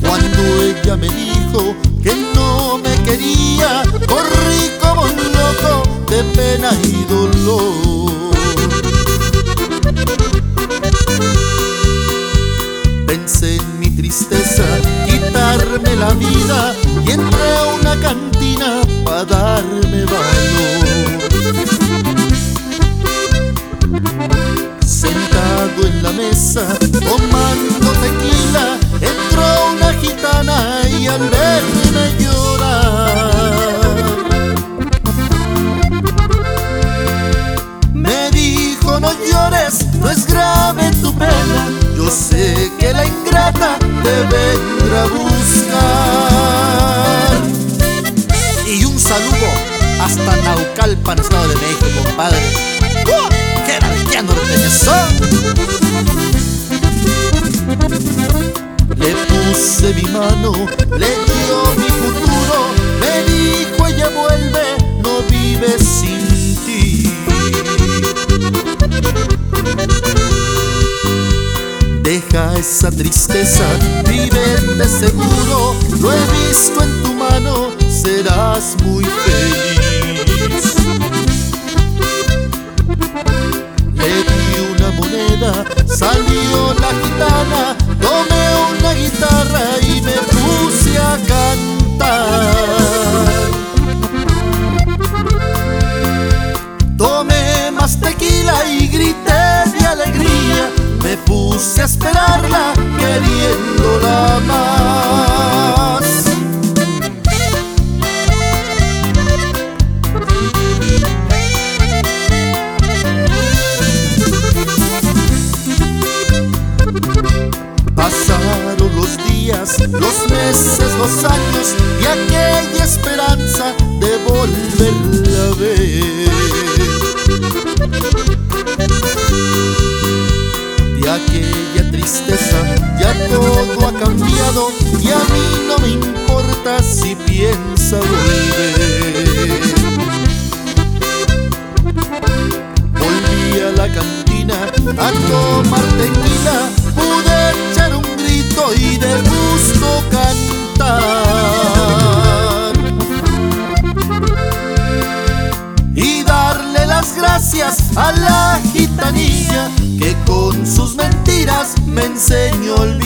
Cuando ella me dijo que no me quería, corrí como un loco de pena y dolor. Pensé en mi tristeza, quitarme la vida y entré a una cantina para darme valor. Sentado en la mesa, tomando vendrá a buscar. Y un saludo hasta Naucalpan, Estado de México, compadre. ¡Uh! ¡Qué narqueando Le puse mi mano, le dio mi futuro, me dijo ella vuelve, Deja esa tristeza, vive de seguro, lo he visto en tu mano, serás muy feliz. Le di una moneda, salió la gitana, los meses, los años y aquella esperanza de volverla a ver. De aquella tristeza ya todo ha cambiado y a mí no me importa si piensa volver. Volví a la cantina a tomar tequila, gracias a la gitanilla que con sus mentiras me enseñó olvidar.